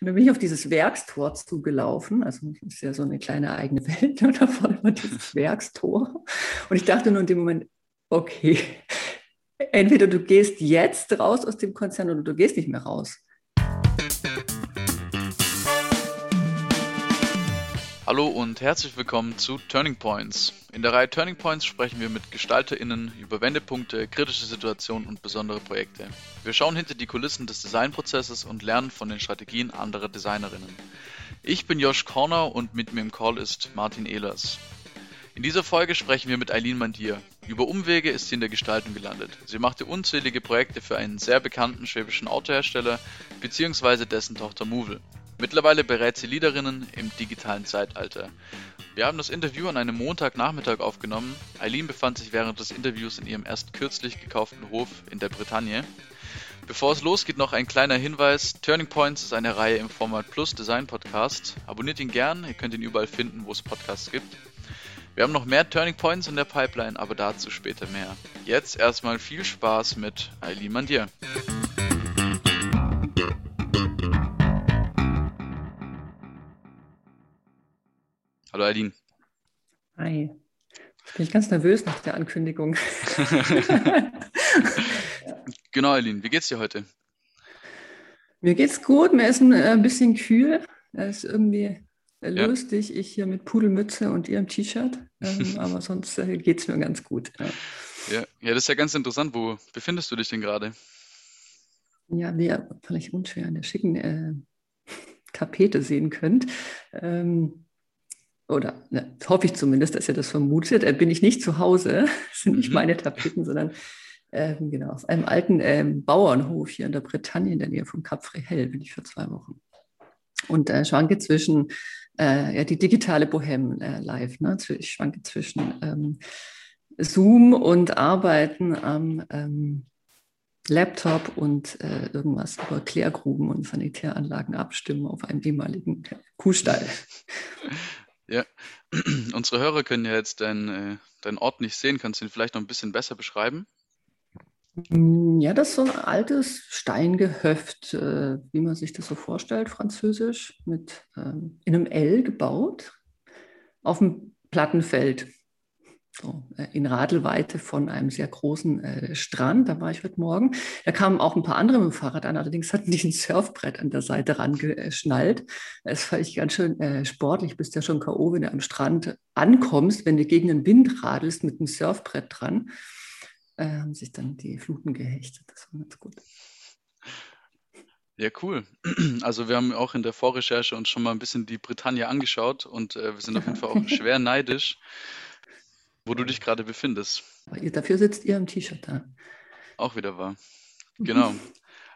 Und dann bin ich auf dieses Werkstor zugelaufen. Also das ist ja so eine kleine eigene Welt. Und da vorne war dieses Werkstor. Und ich dachte nur in dem Moment, okay, entweder du gehst jetzt raus aus dem Konzern oder du gehst nicht mehr raus. Hallo und herzlich willkommen zu Turning Points. In der Reihe Turning Points sprechen wir mit GestalterInnen über Wendepunkte, kritische Situationen und besondere Projekte. Wir schauen hinter die Kulissen des Designprozesses und lernen von den Strategien anderer DesignerInnen. Ich bin Josh Corner und mit mir im Call ist Martin Ehlers. In dieser Folge sprechen wir mit Eileen Mandier. Über Umwege ist sie in der Gestaltung gelandet. Sie machte unzählige Projekte für einen sehr bekannten schwäbischen Autohersteller bzw. dessen Tochter Movil. Mittlerweile berät sie Leaderinnen im digitalen Zeitalter. Wir haben das Interview an einem Montagnachmittag aufgenommen. Eileen befand sich während des Interviews in ihrem erst kürzlich gekauften Hof in der Bretagne. Bevor es losgeht, noch ein kleiner Hinweis. Turning Points ist eine Reihe im Format Plus Design Podcast. Abonniert ihn gern, ihr könnt ihn überall finden, wo es Podcasts gibt. Wir haben noch mehr Turning Points in der Pipeline, aber dazu später mehr. Jetzt erstmal viel Spaß mit Eileen Mandier. Hallo Aline. Hi. Jetzt bin ich ganz nervös nach der Ankündigung. genau, Aline. Wie geht's dir heute? Mir geht's gut. Mir ist ein äh, bisschen kühl. Es ist irgendwie äh, ja. lustig. Ich hier mit Pudelmütze und ihrem T-Shirt. Ähm, aber sonst äh, geht's mir ganz gut. Ja. ja. Ja, das ist ja ganz interessant. Wo befindest du dich denn gerade? Ja, wie ihr vielleicht unschwer an der schicken äh, Tapete sehen könnt. Ähm, oder ne, hoffe ich zumindest, dass ihr das vermutet, äh, bin ich nicht zu Hause. Das sind nicht mhm. meine Tapeten, sondern ähm, genau, auf einem alten ähm, Bauernhof hier in der Bretagne in der Nähe von Cap Fréhel bin ich für zwei Wochen. Und äh, schwanke zwischen äh, ja, die digitale Bohem äh, live. Ne? Ich schwanke zwischen ähm, Zoom und Arbeiten am ähm, Laptop und äh, irgendwas über Klärgruben und Sanitäranlagen abstimmen auf einem ehemaligen Kuhstall. Ja, unsere Hörer können ja jetzt deinen, äh, deinen Ort nicht sehen. Kannst du ihn vielleicht noch ein bisschen besser beschreiben? Mm, ja, das ist so ein altes Steingehöft, äh, wie man sich das so vorstellt, französisch, mit ähm, in einem L gebaut, auf dem Plattenfeld so, äh, in Radelweite von einem sehr großen äh, Strand. Da war ich heute Morgen. Da kamen auch ein paar andere mit dem Fahrrad an. Allerdings hatten die ein Surfbrett an der Seite rangeschnallt. Das fand ich ganz schön äh, sportlich. Bist ja schon K.O., wenn du am Strand ankommst, wenn du gegen den Wind radelst mit einem Surfbrett dran. Äh, haben sich dann die Fluten gehechtet. Das war ganz gut. Ja, cool. Also wir haben auch in der Vorrecherche uns schon mal ein bisschen die Bretagne angeschaut und äh, wir sind auf jeden Fall auch schwer neidisch wo du dich gerade befindest. Dafür sitzt ihr im T-Shirt da. Auch wieder wahr. Genau.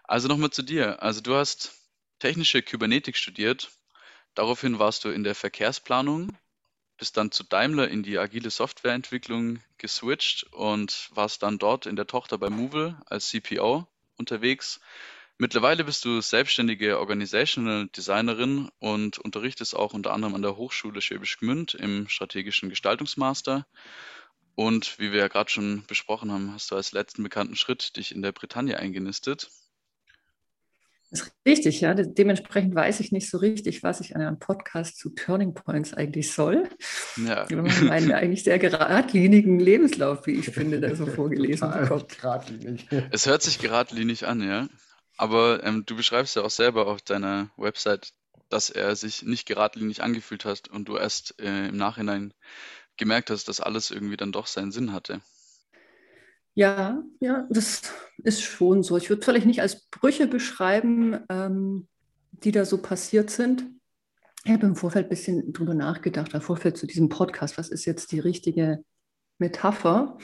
Also nochmal zu dir. Also du hast technische Kybernetik studiert. Daraufhin warst du in der Verkehrsplanung, bist dann zu Daimler in die agile Softwareentwicklung geswitcht und warst dann dort in der Tochter bei Movil als CPO unterwegs. Mittlerweile bist du selbstständige Organizational Designerin und unterrichtest auch unter anderem an der Hochschule Schwäbisch Gmünd im strategischen Gestaltungsmaster. Und wie wir ja gerade schon besprochen haben, hast du als letzten bekannten Schritt dich in der Bretagne eingenistet. Das ist richtig, ja. Dementsprechend weiß ich nicht so richtig, was ich an einem Podcast zu Turning Points eigentlich soll. Ja. Wir haben einen eigentlich sehr geradlinigen Lebenslauf, wie ich finde, da so vorgelesen bekommt. Geradlinig. Es hört sich geradlinig an, ja. Aber ähm, du beschreibst ja auch selber auf deiner Website, dass er sich nicht geradlinig angefühlt hat und du erst äh, im Nachhinein gemerkt hast, dass alles irgendwie dann doch seinen Sinn hatte. Ja, ja, das ist schon so. Ich würde vielleicht nicht als Brüche beschreiben, ähm, die da so passiert sind. Ich habe im Vorfeld ein bisschen drüber nachgedacht, im Vorfeld zu diesem Podcast, was ist jetzt die richtige Metapher?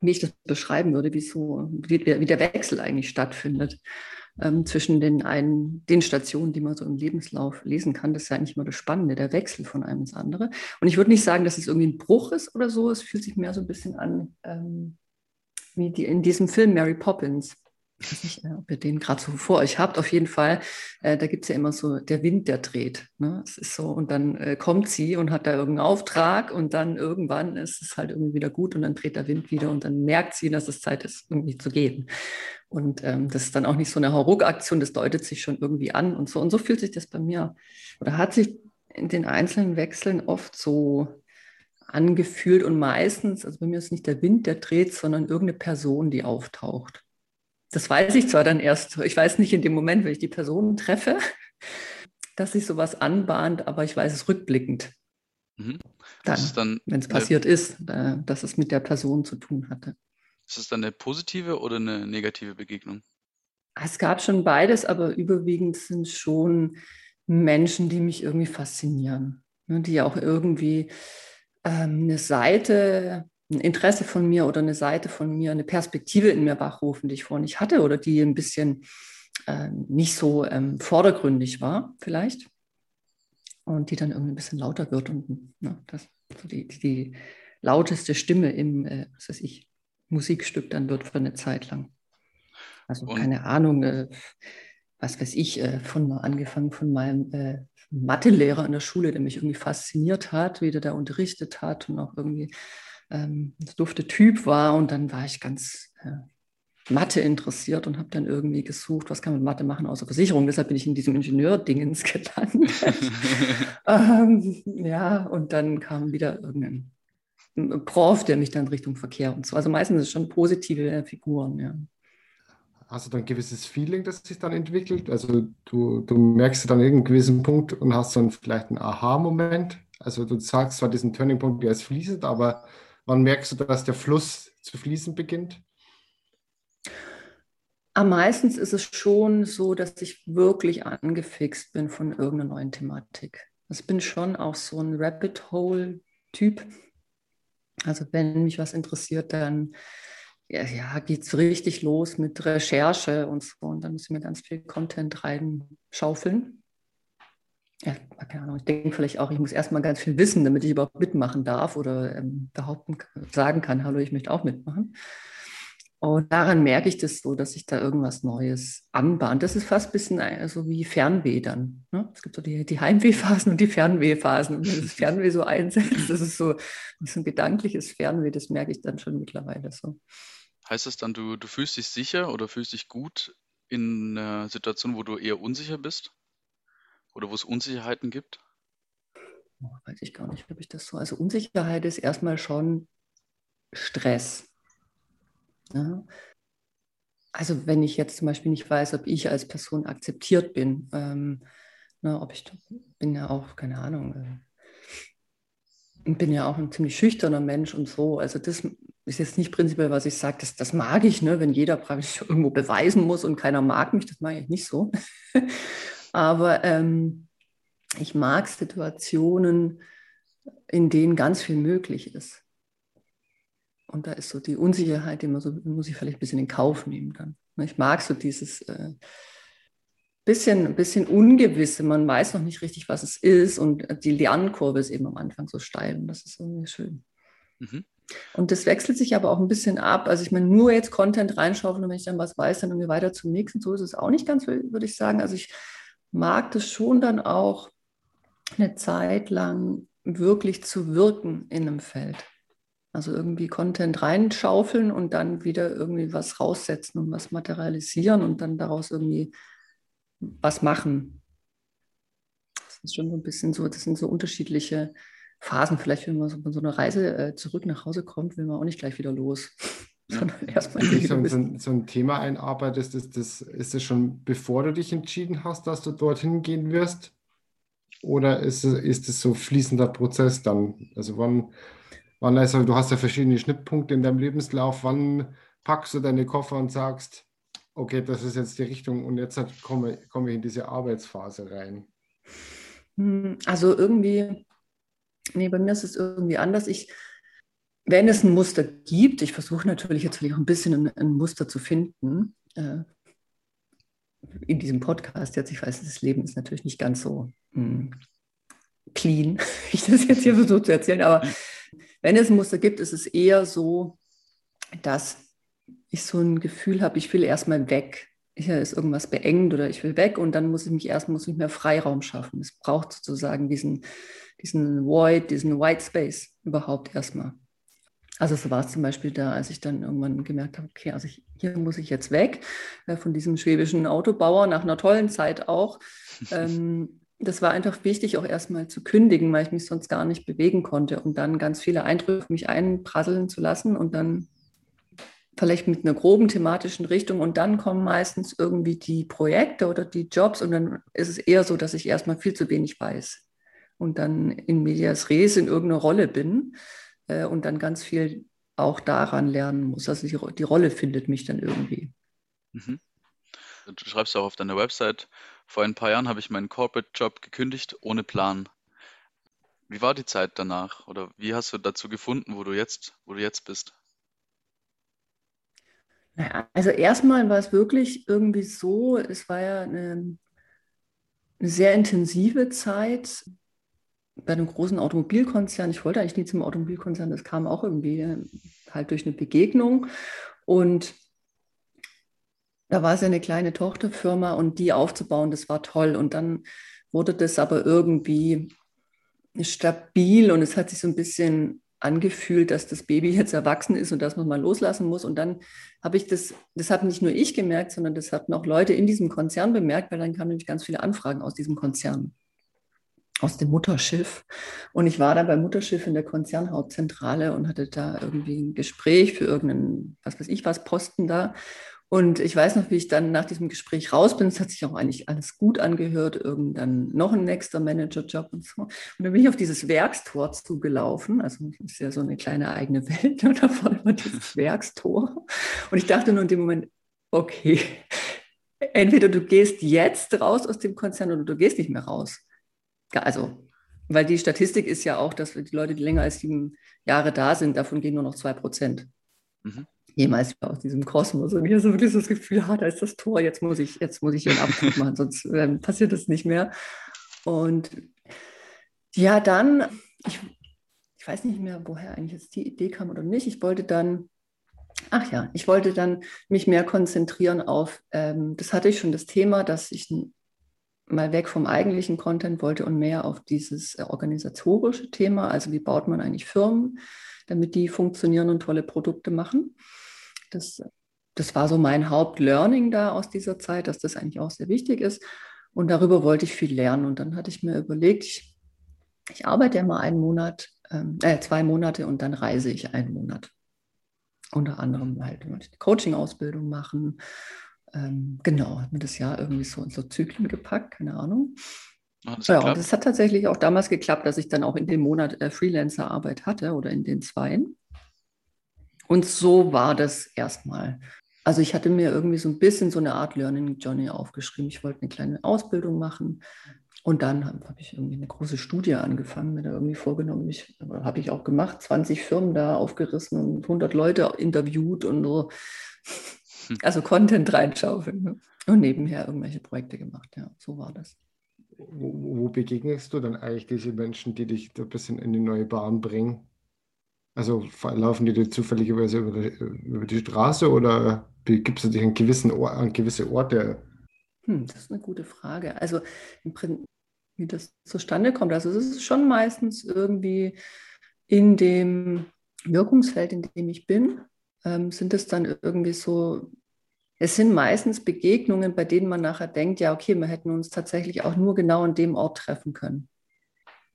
Wie ich das beschreiben würde, wie, so, wie, wie der Wechsel eigentlich stattfindet ähm, zwischen den, einen, den Stationen, die man so im Lebenslauf lesen kann. Das ist ja eigentlich immer das Spannende, der Wechsel von einem ins andere. Und ich würde nicht sagen, dass es irgendwie ein Bruch ist oder so. Es fühlt sich mehr so ein bisschen an ähm, wie die, in diesem Film Mary Poppins. Ich weiß nicht, ob ihr den gerade so vor euch habt. Auf jeden Fall, äh, da gibt es ja immer so der Wind, der dreht. Ne? Es ist so, und dann äh, kommt sie und hat da irgendeinen Auftrag und dann irgendwann ist es halt irgendwie wieder gut und dann dreht der Wind wieder und dann merkt sie, dass es Zeit ist, irgendwie zu gehen. Und ähm, das ist dann auch nicht so eine Hauruck-Aktion, das deutet sich schon irgendwie an und so. Und so fühlt sich das bei mir oder hat sich in den einzelnen Wechseln oft so angefühlt und meistens, also bei mir ist nicht der Wind, der dreht, sondern irgendeine Person, die auftaucht. Das weiß ich zwar dann erst, ich weiß nicht in dem Moment, wenn ich die Person treffe, dass sich sowas anbahnt, aber ich weiß es rückblickend. Mhm. Dann, dann wenn es passiert ist, dass es mit der Person zu tun hatte. Ist es dann eine positive oder eine negative Begegnung? Es gab schon beides, aber überwiegend sind schon Menschen, die mich irgendwie faszinieren, ne, die auch irgendwie ähm, eine Seite, ein Interesse von mir oder eine Seite von mir, eine Perspektive in mir wachrufen, die ich vorher nicht hatte oder die ein bisschen äh, nicht so ähm, vordergründig war, vielleicht. Und die dann irgendwie ein bisschen lauter wird und ne, das, so die, die, lauteste Stimme im, äh, was weiß ich, Musikstück dann wird für eine Zeit lang. Also und? keine Ahnung, äh, was weiß ich, äh, von angefangen von meinem äh, Mathelehrer in der Schule, der mich irgendwie fasziniert hat, wie der da unterrichtet hat und auch irgendwie ähm, dufte Typ war. Und dann war ich ganz äh, Mathe interessiert und habe dann irgendwie gesucht, was kann man mit Mathe machen außer Versicherung. Deshalb bin ich in diesem Ingenieurdingens gelandet. ähm, ja, und dann kam wieder irgendein Prof, der mich dann Richtung Verkehr und so. Also meistens ist es schon positive Figuren, ja hast du dann ein gewisses Feeling, das sich dann entwickelt? Also du, du merkst dann irgendeinen gewissen Punkt und hast dann vielleicht einen Aha-Moment. Also du sagst zwar diesen Turning-Punkt, der ist fließend, aber wann merkst du, dass der Fluss zu fließen beginnt? Am meisten ist es schon so, dass ich wirklich angefixt bin von irgendeiner neuen Thematik. Also ich bin schon auch so ein Rabbit Hole-Typ. Also wenn mich was interessiert, dann ja, ja geht es richtig los mit Recherche und so. Und dann muss ich mir ganz viel Content reinschaufeln. Ja, keine Ahnung, ich denke vielleicht auch, ich muss erstmal ganz viel wissen, damit ich überhaupt mitmachen darf oder ähm, behaupten, sagen kann, hallo, ich möchte auch mitmachen. Und daran merke ich das so, dass sich da irgendwas Neues anbahnt. Das ist fast ein bisschen äh, so wie Fernweh dann. Ne? Es gibt so die, die Heimwehphasen und die Fernwehphasen. Und wenn das Fernweh so einsetzt, das ist so, das ist ein gedankliches Fernweh, das merke ich dann schon mittlerweile so. Heißt das dann, du, du fühlst dich sicher oder fühlst dich gut in einer Situation, wo du eher unsicher bist? Oder wo es Unsicherheiten gibt? Weiß ich gar nicht, ob ich das so. Also Unsicherheit ist erstmal schon Stress. Ja? Also wenn ich jetzt zum Beispiel nicht weiß, ob ich als Person akzeptiert bin, ähm, na, ne, ob ich bin ja auch, keine Ahnung, äh, bin ja auch ein ziemlich schüchterner Mensch und so. Also das ist jetzt nicht prinzipiell, was ich sage, das, das mag ich, ne? wenn jeder praktisch irgendwo beweisen muss und keiner mag mich, das mag ich nicht so. Aber ähm, ich mag Situationen, in denen ganz viel möglich ist. Und da ist so die Unsicherheit, die man so, muss ich vielleicht ein bisschen in Kauf nehmen dann. Ich mag so dieses äh, bisschen, bisschen Ungewisse, man weiß noch nicht richtig, was es ist und die Lernkurve ist eben am Anfang so steil und das ist irgendwie schön. Mhm. Und das wechselt sich aber auch ein bisschen ab. Also ich meine, nur jetzt Content reinschaufeln und wenn ich dann was weiß, dann irgendwie weiter zum nächsten. So ist es auch nicht ganz, würde ich sagen. Also ich mag das schon dann auch eine Zeit lang wirklich zu wirken in einem Feld. Also irgendwie Content reinschaufeln und dann wieder irgendwie was raussetzen und was materialisieren und dann daraus irgendwie was machen. Das ist schon so ein bisschen so, das sind so unterschiedliche Phasen. Vielleicht, wenn man so von so einer Reise äh, zurück nach Hause kommt, will man auch nicht gleich wieder los. Sondern erstmal so, so, ein, so ein Thema einarbeitest, ist das, ist das schon bevor du dich entschieden hast, dass du dorthin gehen wirst? Oder ist es, ist es so fließender Prozess dann? Also wann, wann also du hast ja verschiedene Schnittpunkte in deinem Lebenslauf, wann packst du deine Koffer und sagst, okay, das ist jetzt die Richtung und jetzt komme, komme ich in diese Arbeitsphase rein? Hm, also irgendwie Nee, bei mir ist es irgendwie anders. Ich, wenn es ein Muster gibt, ich versuche natürlich jetzt vielleicht auch ein bisschen ein, ein Muster zu finden, äh, in diesem Podcast jetzt, ich weiß, das Leben ist natürlich nicht ganz so mh, hm, clean, wie ich das jetzt hier versuche zu erzählen, aber wenn es ein Muster gibt, ist es eher so, dass ich so ein Gefühl habe, ich will erstmal weg. Hier ist irgendwas beengt oder ich will weg und dann muss ich mich erst muss ich mehr Freiraum schaffen. Es braucht sozusagen diesen, diesen Void, diesen White Space überhaupt erstmal. Also so war es zum Beispiel da, als ich dann irgendwann gemerkt habe, okay, also ich, hier muss ich jetzt weg äh, von diesem schwäbischen Autobauer nach einer tollen Zeit auch. ähm, das war einfach wichtig, auch erstmal zu kündigen, weil ich mich sonst gar nicht bewegen konnte und dann ganz viele Eindrücke mich einprasseln zu lassen und dann vielleicht mit einer groben thematischen Richtung und dann kommen meistens irgendwie die Projekte oder die Jobs und dann ist es eher so, dass ich erstmal viel zu wenig weiß und dann in medias res in irgendeiner Rolle bin äh, und dann ganz viel auch daran lernen muss. Also die, die Rolle findet mich dann irgendwie. Mhm. Du schreibst auch auf deiner Website, vor ein paar Jahren habe ich meinen Corporate-Job gekündigt ohne Plan. Wie war die Zeit danach? Oder wie hast du dazu gefunden, wo du jetzt, wo du jetzt bist? Naja, also erstmal war es wirklich irgendwie so, es war ja eine, eine sehr intensive Zeit bei einem großen Automobilkonzern. Ich wollte eigentlich nie zum Automobilkonzern, das kam auch irgendwie äh, halt durch eine Begegnung. Und da war es ja eine kleine Tochterfirma und die aufzubauen, das war toll. Und dann wurde das aber irgendwie stabil und es hat sich so ein bisschen angefühlt, dass das Baby jetzt erwachsen ist und dass man mal loslassen muss. Und dann habe ich das, das habe nicht nur ich gemerkt, sondern das hatten auch Leute in diesem Konzern bemerkt, weil dann kamen nämlich ganz viele Anfragen aus diesem Konzern, aus dem Mutterschiff. Und ich war da beim Mutterschiff in der Konzernhauptzentrale und hatte da irgendwie ein Gespräch für irgendeinen, was weiß ich was, Posten da. Und ich weiß noch, wie ich dann nach diesem Gespräch raus bin. Es hat sich auch eigentlich alles gut angehört. Irgendwann noch ein nächster Managerjob und so. Und dann bin ich auf dieses Werkstor zugelaufen. Also das ist ja so eine kleine eigene Welt da vorne war dieses Werkstor. Und ich dachte nur in dem Moment, okay, entweder du gehst jetzt raus aus dem Konzern oder du gehst nicht mehr raus. Also, weil die Statistik ist ja auch, dass die Leute, die länger als sieben Jahre da sind, davon gehen nur noch zwei Prozent. Mhm jemals aus diesem Kosmos. Und ich habe so wirklich das Gefühl, ah, da ist das Tor, jetzt muss ich, jetzt muss ich hier einen Abzug machen, sonst äh, passiert das nicht mehr. Und ja, dann, ich, ich weiß nicht mehr, woher eigentlich jetzt die Idee kam oder nicht. Ich wollte dann, ach ja, ich wollte dann mich mehr konzentrieren auf, ähm, das hatte ich schon das Thema, dass ich mal weg vom eigentlichen Content wollte und mehr auf dieses äh, organisatorische Thema, also wie baut man eigentlich Firmen, damit die funktionieren und tolle Produkte machen. Das, das war so mein Hauptlearning da aus dieser Zeit, dass das eigentlich auch sehr wichtig ist. Und darüber wollte ich viel lernen. Und dann hatte ich mir überlegt, ich, ich arbeite ja mal einen Monat, ähm, äh, zwei Monate und dann reise ich einen Monat. Unter anderem halt Coaching-Ausbildung machen. Ähm, genau, hat mir das Jahr irgendwie so in so Zyklen gepackt, keine Ahnung. Das ja, und das hat tatsächlich auch damals geklappt, dass ich dann auch in dem Monat äh, Freelancer-Arbeit hatte oder in den zweien. Und so war das erstmal. Also ich hatte mir irgendwie so ein bisschen so eine Art Learning Journey aufgeschrieben. Ich wollte eine kleine Ausbildung machen und dann habe hab ich irgendwie eine große Studie angefangen, mir da irgendwie vorgenommen. Ich habe ich auch gemacht, 20 Firmen da aufgerissen und 100 Leute interviewt und so. Hm. Also Content reinschaufeln. Ne? Und nebenher irgendwelche Projekte gemacht. Ja, so war das. Wo, wo begegnest du dann eigentlich diese Menschen, die dich da ein bisschen in die neue Bahn bringen? Also laufen die dir zufälligerweise über die, über die Straße oder begibst du dich an, gewissen Or an gewisse Orte? Hm, das ist eine gute Frage. Also im Prinzip, wie das zustande kommt. Also es ist schon meistens irgendwie in dem Wirkungsfeld, in dem ich bin, ähm, sind es dann irgendwie so, es sind meistens Begegnungen, bei denen man nachher denkt, ja, okay, wir hätten uns tatsächlich auch nur genau an dem Ort treffen können.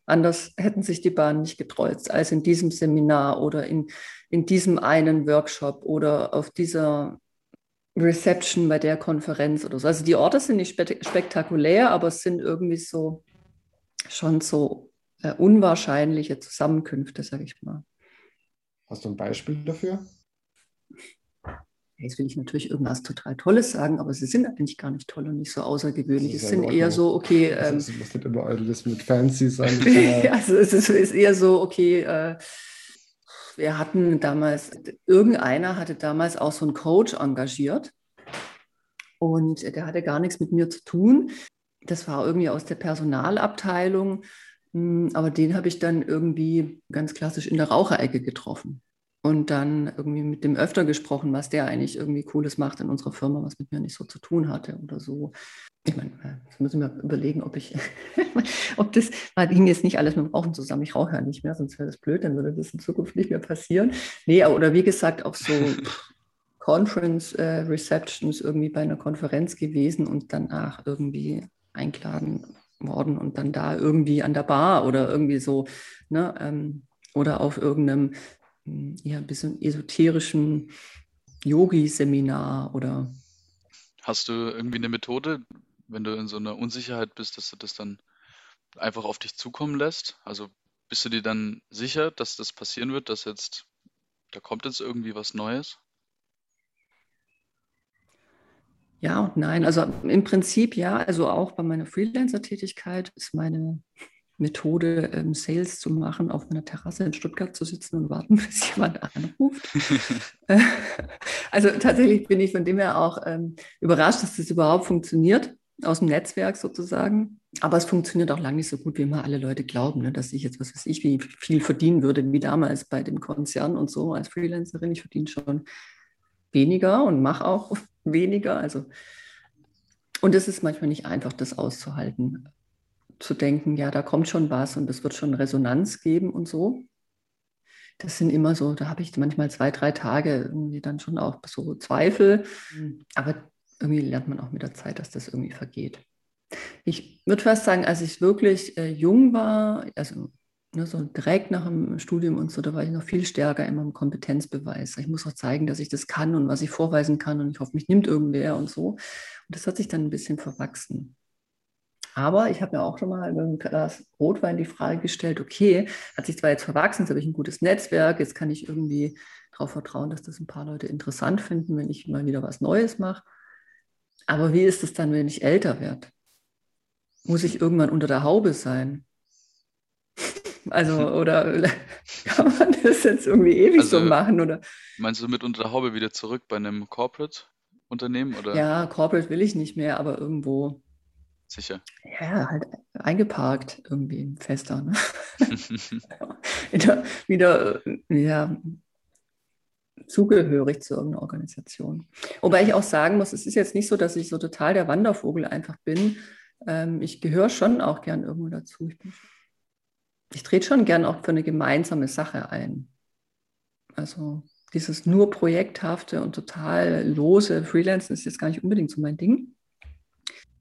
Anders hätten sich die Bahnen nicht getreuzt als in diesem Seminar oder in, in diesem einen Workshop oder auf dieser Reception bei der Konferenz oder so. Also die Orte sind nicht spektakulär, aber es sind irgendwie so schon so äh, unwahrscheinliche Zusammenkünfte, sage ich mal. Hast du ein Beispiel dafür? Jetzt will ich natürlich irgendwas total Tolles sagen, aber sie sind eigentlich gar nicht toll und nicht so außergewöhnlich. Es sind eher so, okay. Ähm, das muss nicht immer alles mit Fancy sein. also es ist, ist, eher so, okay. Äh, wir hatten damals, irgendeiner hatte damals auch so einen Coach engagiert und der hatte gar nichts mit mir zu tun. Das war irgendwie aus der Personalabteilung, hm, aber den habe ich dann irgendwie ganz klassisch in der Raucherecke getroffen. Und dann irgendwie mit dem öfter gesprochen, was der eigentlich irgendwie Cooles macht in unserer Firma, was mit mir nicht so zu tun hatte oder so. Ich meine, jetzt müssen wir überlegen, ob ich, ob das, weil hing jetzt nicht alles mit dem Rauchen zusammen. Ich rauche ja nicht mehr, sonst wäre das blöd, dann würde das in Zukunft nicht mehr passieren. Nee, oder wie gesagt, auch so Conference äh, Receptions irgendwie bei einer Konferenz gewesen und danach irgendwie eingeladen worden und dann da irgendwie an der Bar oder irgendwie so, ne, ähm, oder auf irgendeinem ja, ein bisschen esoterischen Yogi-Seminar oder. Hast du irgendwie eine Methode, wenn du in so einer Unsicherheit bist, dass du das dann einfach auf dich zukommen lässt? Also bist du dir dann sicher, dass das passieren wird, dass jetzt, da kommt jetzt irgendwie was Neues? Ja und nein. Also im Prinzip ja. Also auch bei meiner Freelancer-Tätigkeit ist meine Methode, ähm, Sales zu machen, auf meiner Terrasse in Stuttgart zu sitzen und warten, bis jemand anruft. Äh, also tatsächlich bin ich von dem her auch ähm, überrascht, dass das überhaupt funktioniert, aus dem Netzwerk sozusagen. Aber es funktioniert auch lange nicht so gut, wie immer alle Leute glauben, ne, dass ich jetzt, was weiß ich, wie viel verdienen würde, wie damals bei dem Konzern und so als Freelancerin. Ich verdiene schon weniger und mache auch weniger. Also, und es ist manchmal nicht einfach, das auszuhalten zu denken, ja, da kommt schon was und es wird schon Resonanz geben und so. Das sind immer so, da habe ich manchmal zwei, drei Tage irgendwie dann schon auch so Zweifel. Mhm. Aber irgendwie lernt man auch mit der Zeit, dass das irgendwie vergeht. Ich würde fast sagen, als ich wirklich äh, jung war, also ne, so direkt nach dem Studium und so, da war ich noch viel stärker immer im Kompetenzbeweis. Ich muss auch zeigen, dass ich das kann und was ich vorweisen kann und ich hoffe, mich nimmt irgendwer und so. Und das hat sich dann ein bisschen verwachsen. Aber ich habe mir auch schon mal mit einem Glas Rotwein die Frage gestellt, okay, hat sich zwar jetzt verwachsen, jetzt habe ich ein gutes Netzwerk, jetzt kann ich irgendwie darauf vertrauen, dass das ein paar Leute interessant finden, wenn ich mal wieder was Neues mache. Aber wie ist es dann, wenn ich älter werde? Muss ich irgendwann unter der Haube sein? Also, oder kann man das jetzt irgendwie ewig also, so machen? Oder? Meinst du mit unter der Haube wieder zurück bei einem Corporate-Unternehmen? Ja, Corporate will ich nicht mehr, aber irgendwo Sicher. Ja, halt eingeparkt irgendwie fester. Ne? wieder, wieder ja, zugehörig zu irgendeiner Organisation. Wobei ich auch sagen muss, es ist jetzt nicht so, dass ich so total der Wandervogel einfach bin. Ähm, ich gehöre schon auch gern irgendwo dazu. Ich, ich trete schon gern auch für eine gemeinsame Sache ein. Also dieses nur projekthafte und total lose Freelancen ist jetzt gar nicht unbedingt so mein Ding.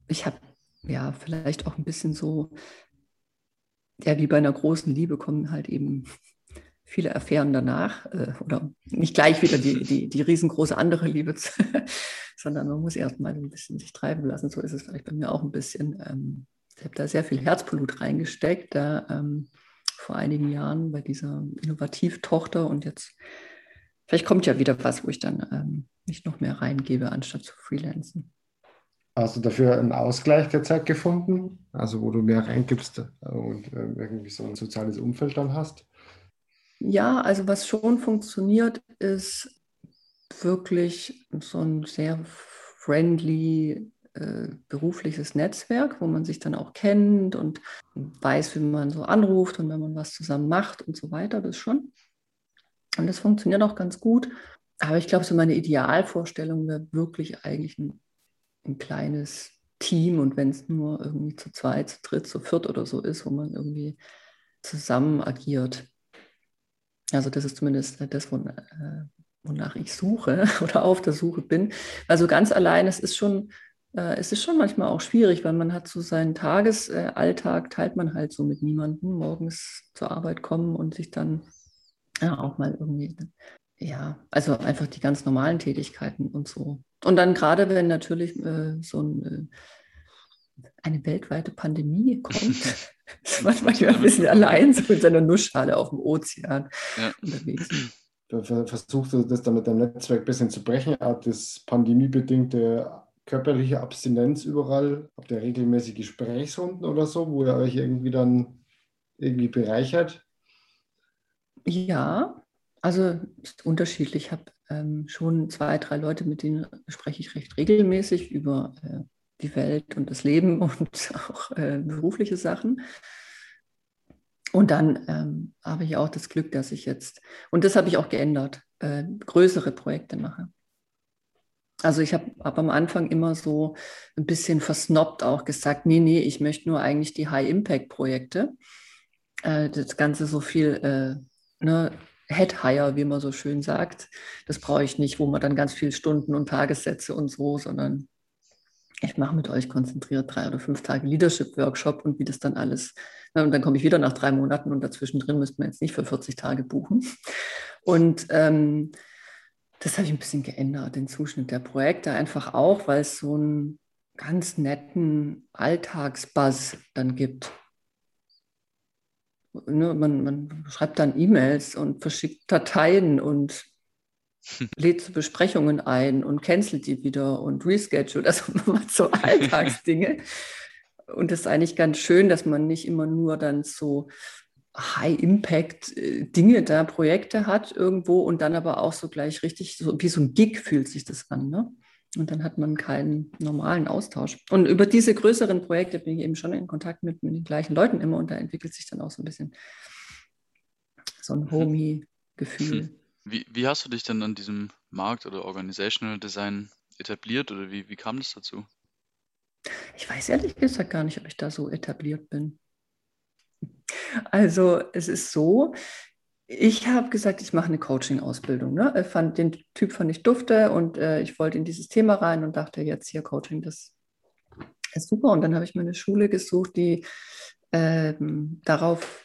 Ich habe ja, vielleicht auch ein bisschen so, ja, wie bei einer großen Liebe kommen halt eben viele Affären danach äh, oder nicht gleich wieder die, die, die riesengroße andere Liebe, sondern man muss erst mal ein bisschen sich treiben lassen. So ist es vielleicht bei mir auch ein bisschen. Ähm, ich habe da sehr viel Herzblut reingesteckt, da ähm, vor einigen Jahren bei dieser Innovativtochter und jetzt, vielleicht kommt ja wieder was, wo ich dann ähm, nicht noch mehr reingebe, anstatt zu freelancen. Hast du dafür einen Ausgleich der Zeit gefunden? Also wo du mehr reingibst und äh, irgendwie so ein soziales Umfeld dann hast? Ja, also was schon funktioniert, ist wirklich so ein sehr friendly äh, berufliches Netzwerk, wo man sich dann auch kennt und weiß, wie man so anruft und wenn man was zusammen macht und so weiter, das schon. Und das funktioniert auch ganz gut. Aber ich glaube, so meine Idealvorstellung wäre wirklich eigentlich ein ein kleines Team und wenn es nur irgendwie zu zweit, zu dritt, zu viert oder so ist, wo man irgendwie zusammen agiert. Also das ist zumindest das, äh, wonach ich suche oder auf der Suche bin. Also ganz allein, es ist schon, äh, es ist schon manchmal auch schwierig, weil man hat so seinen Tagesalltag, teilt man halt so mit niemandem, morgens zur Arbeit kommen und sich dann ja, auch mal irgendwie, ja, also einfach die ganz normalen Tätigkeiten und so und dann gerade, wenn natürlich äh, so ein, äh, eine weltweite Pandemie kommt, ist man manchmal ein bisschen allein so in seiner Nussschale auf dem Ozean ja. unterwegs. Versuchst du das dann mit deinem Netzwerk ein bisschen zu brechen? Hat das pandemiebedingte körperliche Abstinenz überall? Habt ihr regelmäßig Gesprächsrunden oder so, wo ihr euch irgendwie dann irgendwie bereichert? Ja, also ist unterschiedlich. Ich habe ähm, schon zwei, drei Leute, mit denen spreche ich recht regelmäßig über äh, die Welt und das Leben und auch äh, berufliche Sachen. Und dann ähm, habe ich auch das Glück, dass ich jetzt, und das habe ich auch geändert, äh, größere Projekte mache. Also ich habe hab am Anfang immer so ein bisschen versnobbt auch gesagt, nee, nee, ich möchte nur eigentlich die High-Impact-Projekte. Äh, das Ganze so viel äh, ne, Head-Hire, wie man so schön sagt, das brauche ich nicht, wo man dann ganz viele Stunden und Tagessätze und so, sondern ich mache mit euch konzentriert drei oder fünf Tage Leadership-Workshop und wie das dann alles. Und dann komme ich wieder nach drei Monaten und dazwischen drin müsste man jetzt nicht für 40 Tage buchen. Und ähm, das habe ich ein bisschen geändert, den Zuschnitt der Projekte, einfach auch, weil es so einen ganz netten Alltagsbuzz dann gibt. Ne, man, man schreibt dann E-Mails und verschickt Dateien und lädt zu Besprechungen ein und cancelt die wieder und reschedule. Also macht so Alltagsdinge. und das ist eigentlich ganz schön, dass man nicht immer nur dann so High-Impact-Dinge da, Projekte hat irgendwo und dann aber auch so gleich richtig, so wie so ein Gig fühlt sich das an. Ne? Und dann hat man keinen normalen Austausch. Und über diese größeren Projekte bin ich eben schon in Kontakt mit, mit den gleichen Leuten immer und da entwickelt sich dann auch so ein bisschen so ein mhm. Homie-Gefühl. Hm. Wie, wie hast du dich denn an diesem Markt oder Organizational Design etabliert oder wie, wie kam das dazu? Ich weiß ehrlich gesagt gar nicht, ob ich da so etabliert bin. Also es ist so, ich habe gesagt, ich mache eine Coaching-Ausbildung. Ne? Ich fand, den Typ fand ich dufte und äh, ich wollte in dieses Thema rein und dachte, jetzt hier Coaching, das ist super. Und dann habe ich mir eine Schule gesucht, die ähm, darauf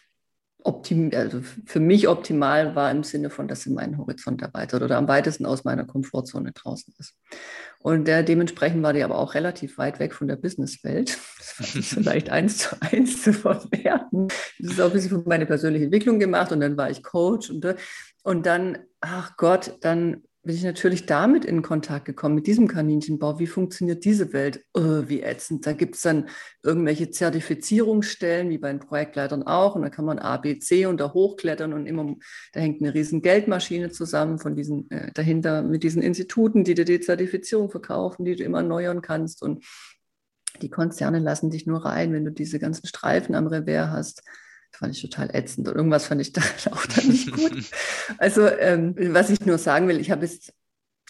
optim, also für mich optimal war im Sinne von, dass sie meinen Horizont erweitert oder am weitesten aus meiner Komfortzone draußen ist. Und äh, dementsprechend war die aber auch relativ weit weg von der Businesswelt. Das war vielleicht eins zu eins zu verwerten. Das ist auch ein bisschen für meine persönliche Entwicklung gemacht und dann war ich Coach und, und dann, ach Gott, dann bin ich natürlich damit in Kontakt gekommen, mit diesem Kaninchenbau. Wie funktioniert diese Welt? Oh, wie ätzend. Da gibt es dann irgendwelche Zertifizierungsstellen, wie bei den Projektleitern auch. Und da kann man A, B, C und da hochklettern und immer, da hängt eine riesen Geldmaschine zusammen von diesen, äh, dahinter mit diesen Instituten, die dir die Zertifizierung verkaufen, die du immer erneuern kannst. Und die Konzerne lassen dich nur rein, wenn du diese ganzen Streifen am Revers hast. Fand ich total ätzend und irgendwas fand ich da auch dann nicht gut. Also, ähm, was ich nur sagen will, ich habe jetzt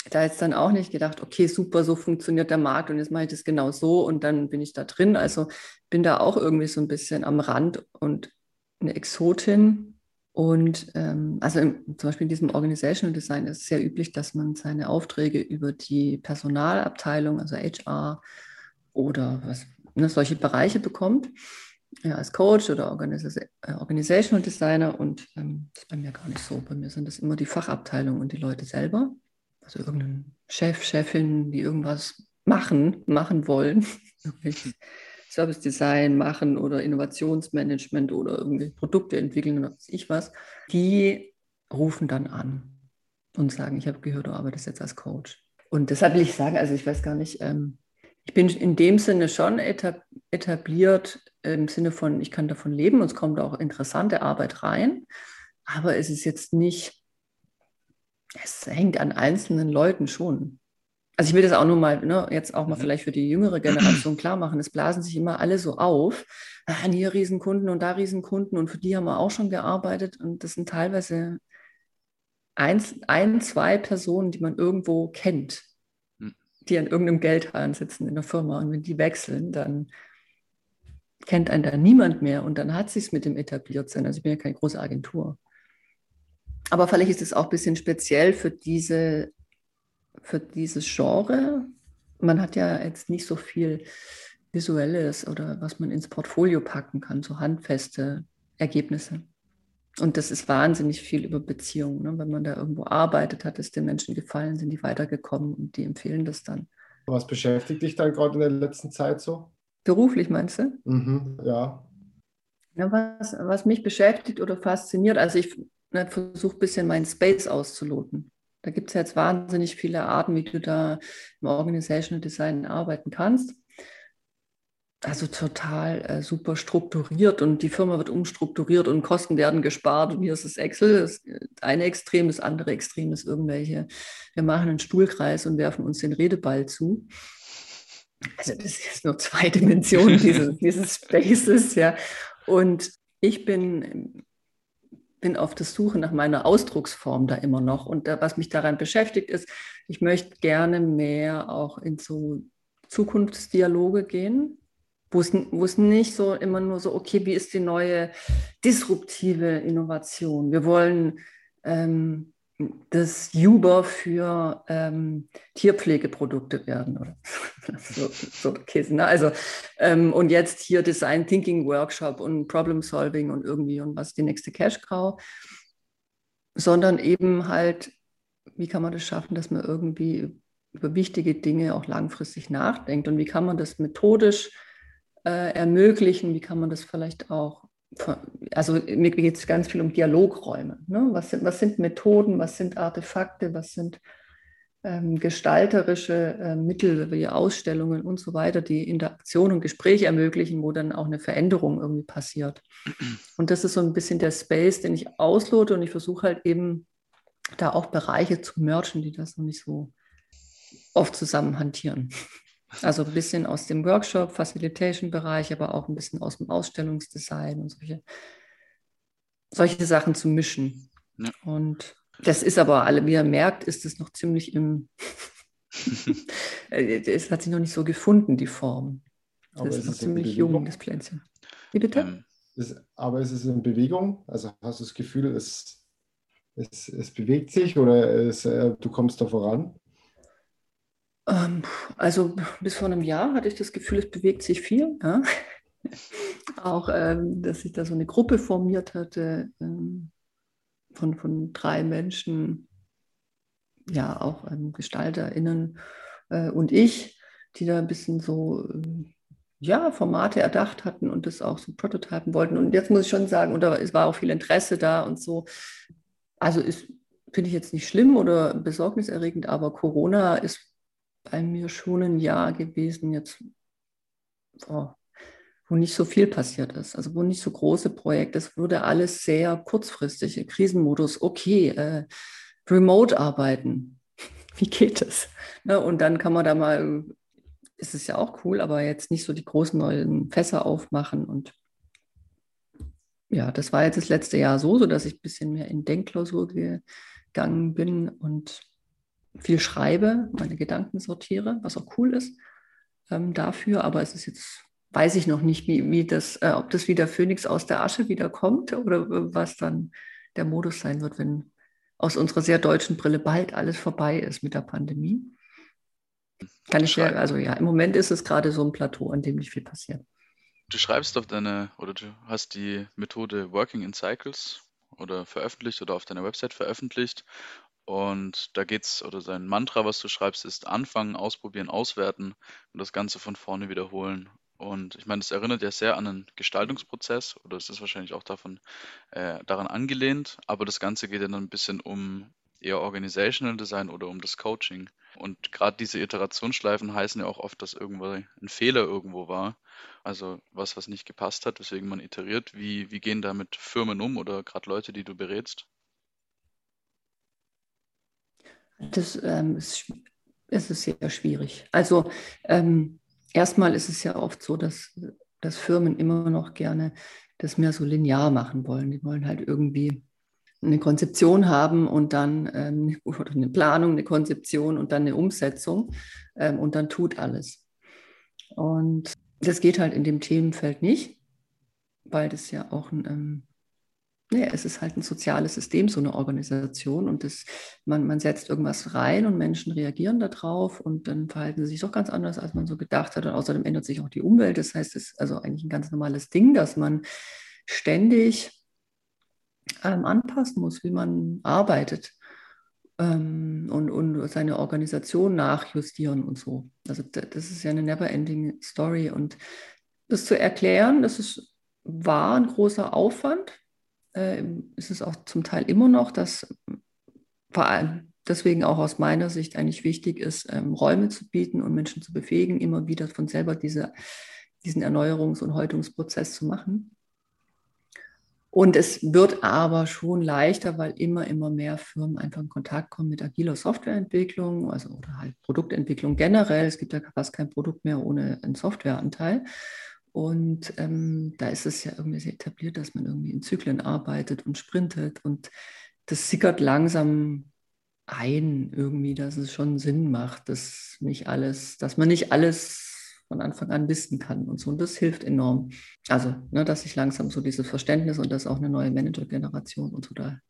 da jetzt dann auch nicht gedacht, okay, super, so funktioniert der Markt und jetzt mache ich das genau so und dann bin ich da drin. Also bin da auch irgendwie so ein bisschen am Rand und eine Exotin. Und ähm, also im, zum Beispiel in diesem Organizational Design ist es sehr üblich, dass man seine Aufträge über die Personalabteilung, also HR oder was, ne, solche Bereiche bekommt ja, als Coach oder äh, Organizational Designer und ähm, das ist bei mir gar nicht so. Bei mir sind das immer die Fachabteilung und die Leute selber. Also irgendein Chef, Chefin, die irgendwas machen, machen wollen. Service Design machen oder Innovationsmanagement oder irgendwie Produkte entwickeln oder was ich was. Die rufen dann an und sagen, ich habe gehört, du arbeitest jetzt als Coach. Und deshalb will ich sagen, also ich weiß gar nicht, ähm, ich bin in dem Sinne schon etabliert im Sinne von, ich kann davon leben und es kommt auch interessante Arbeit rein, aber es ist jetzt nicht, es hängt an einzelnen Leuten schon. Also ich will das auch nur mal, ne, jetzt auch mal mhm. vielleicht für die jüngere Generation klar machen. Es blasen sich immer alle so auf. Ah, hier Riesenkunden und da Riesenkunden und für die haben wir auch schon gearbeitet und das sind teilweise eins, ein, zwei Personen, die man irgendwo kennt die an irgendeinem Geldhahn sitzen in der Firma und wenn die wechseln, dann kennt einen da niemand mehr und dann hat sich mit dem etabliert sein. Also ich bin ja keine große Agentur. Aber vielleicht ist es auch ein bisschen speziell für diese, für dieses Genre. Man hat ja jetzt nicht so viel Visuelles oder was man ins Portfolio packen kann, so handfeste Ergebnisse. Und das ist wahnsinnig viel über Beziehungen. Ne? Wenn man da irgendwo arbeitet, hat es den Menschen gefallen, sind die weitergekommen und die empfehlen das dann. Was beschäftigt dich dann gerade in der letzten Zeit so? Beruflich meinst du? Mhm, ja. ja was, was mich beschäftigt oder fasziniert, also ich ne, versuche ein bisschen meinen Space auszuloten. Da gibt es jetzt wahnsinnig viele Arten, wie du da im Organizational Design arbeiten kannst also total äh, super strukturiert und die Firma wird umstrukturiert und Kosten werden gespart und hier ist das Excel. Das eine Extrem, das andere Extrem ist irgendwelche, wir machen einen Stuhlkreis und werfen uns den Redeball zu. Also das ist nur zwei Dimensionen dieses, dieses Spaces, ja. Und ich bin, bin auf der Suche nach meiner Ausdrucksform da immer noch. Und da, was mich daran beschäftigt, ist, ich möchte gerne mehr auch in so Zukunftsdialoge gehen, wo es, wo es nicht so immer nur so, okay, wie ist die neue disruptive Innovation? Wir wollen ähm, das Uber für ähm, Tierpflegeprodukte werden oder so, so Käse. Ne? Also ähm, und jetzt hier Design Thinking Workshop und Problem Solving und irgendwie und was die nächste Cash Cow, sondern eben halt, wie kann man das schaffen, dass man irgendwie über wichtige Dinge auch langfristig nachdenkt und wie kann man das methodisch äh, ermöglichen, wie kann man das vielleicht auch also mir geht es ganz viel um Dialogräume. Ne? Was, sind, was sind Methoden, was sind Artefakte, was sind ähm, gestalterische äh, Mittel wie Ausstellungen und so weiter, die Interaktion und Gespräche ermöglichen, wo dann auch eine Veränderung irgendwie passiert. Und das ist so ein bisschen der Space, den ich auslote und ich versuche halt eben da auch Bereiche zu merchen, die das noch nicht so oft zusammen hantieren. Also ein bisschen aus dem Workshop, Facilitation-Bereich, aber auch ein bisschen aus dem Ausstellungsdesign und solche, solche Sachen zu mischen. Ja. Und das ist aber, alle, wie ihr merkt, ist es noch ziemlich im, es hat sich noch nicht so gefunden, die Form. Das aber ist noch ziemlich jung, das Pflänzchen. Wie bitte? Ähm, ist, aber ist es in Bewegung? Also hast du das Gefühl, es, es, es bewegt sich oder es, äh, du kommst da voran? Ähm, also bis vor einem Jahr hatte ich das Gefühl, es bewegt sich viel. Ja? Auch, ähm, dass sich da so eine Gruppe formiert hatte ähm, von, von drei Menschen, ja, auch GestalterInnen äh, und ich, die da ein bisschen so, äh, ja, Formate erdacht hatten und das auch so prototypen wollten. Und jetzt muss ich schon sagen, und da, es war auch viel Interesse da und so. Also ist, finde ich jetzt nicht schlimm oder besorgniserregend, aber Corona ist bei mir schon ein Jahr gewesen, jetzt, boah, wo nicht so viel passiert ist, also wo nicht so große Projekte, es wurde alles sehr kurzfristig, Krisenmodus, okay, äh, remote arbeiten, wie geht es? Ne, und dann kann man da mal, ist es ja auch cool, aber jetzt nicht so die großen neuen Fässer aufmachen und ja, das war jetzt das letzte Jahr so, so dass ich ein bisschen mehr in Denkklausur gegangen bin und viel schreibe, meine Gedanken sortiere, was auch cool ist ähm, dafür. Aber es ist jetzt, weiß ich noch nicht, wie, wie das, äh, ob das wieder Phönix aus der Asche wieder kommt oder was dann der Modus sein wird, wenn aus unserer sehr deutschen Brille bald alles vorbei ist mit der Pandemie. Kann ich ja, also ja, im Moment ist es gerade so ein Plateau, an dem nicht viel passiert. Du schreibst auf deine, oder du hast die Methode Working in Cycles oder veröffentlicht oder auf deiner Website veröffentlicht. Und da geht's, oder sein Mantra, was du schreibst, ist anfangen, ausprobieren, auswerten und das Ganze von vorne wiederholen. Und ich meine, das erinnert ja sehr an einen Gestaltungsprozess oder es ist wahrscheinlich auch davon, äh, daran angelehnt, aber das Ganze geht ja dann ein bisschen um eher Organizational Design oder um das Coaching. Und gerade diese Iterationsschleifen heißen ja auch oft, dass irgendwo ein Fehler irgendwo war, also was, was nicht gepasst hat, weswegen man iteriert. Wie, wie gehen da mit Firmen um oder gerade Leute, die du berätst? Das ähm, ist, ist es sehr schwierig. Also ähm, erstmal ist es ja oft so, dass, dass Firmen immer noch gerne das mehr so linear machen wollen. Die wollen halt irgendwie eine Konzeption haben und dann ähm, eine Planung, eine Konzeption und dann eine Umsetzung ähm, und dann tut alles. Und das geht halt in dem Themenfeld nicht, weil das ja auch ein ähm, naja, es ist halt ein soziales System, so eine Organisation. Und das, man, man setzt irgendwas rein und Menschen reagieren darauf und dann verhalten sie sich doch ganz anders, als man so gedacht hat. Und außerdem ändert sich auch die Umwelt. Das heißt, es ist also eigentlich ein ganz normales Ding, dass man ständig ähm, anpassen muss, wie man arbeitet ähm, und, und seine Organisation nachjustieren und so. Also das ist ja eine never-ending Story. Und das zu erklären, das ist, war ein großer Aufwand äh, ist es auch zum Teil immer noch, dass vor allem deswegen auch aus meiner Sicht eigentlich wichtig ist, ähm, Räume zu bieten und Menschen zu befähigen, immer wieder von selber diese, diesen Erneuerungs- und Häutungsprozess zu machen. Und es wird aber schon leichter, weil immer, immer mehr Firmen einfach in Kontakt kommen mit agiler Softwareentwicklung, also oder halt Produktentwicklung generell. Es gibt ja fast kein Produkt mehr ohne einen Softwareanteil. Und ähm, da ist es ja irgendwie sehr etabliert, dass man irgendwie in Zyklen arbeitet und sprintet. Und das sickert langsam ein, irgendwie, dass es schon Sinn macht, dass nicht alles, dass man nicht alles von Anfang an wissen kann und so. Und das hilft enorm. Also, ne, dass sich langsam so dieses Verständnis und dass auch eine neue Manager-Generation und so da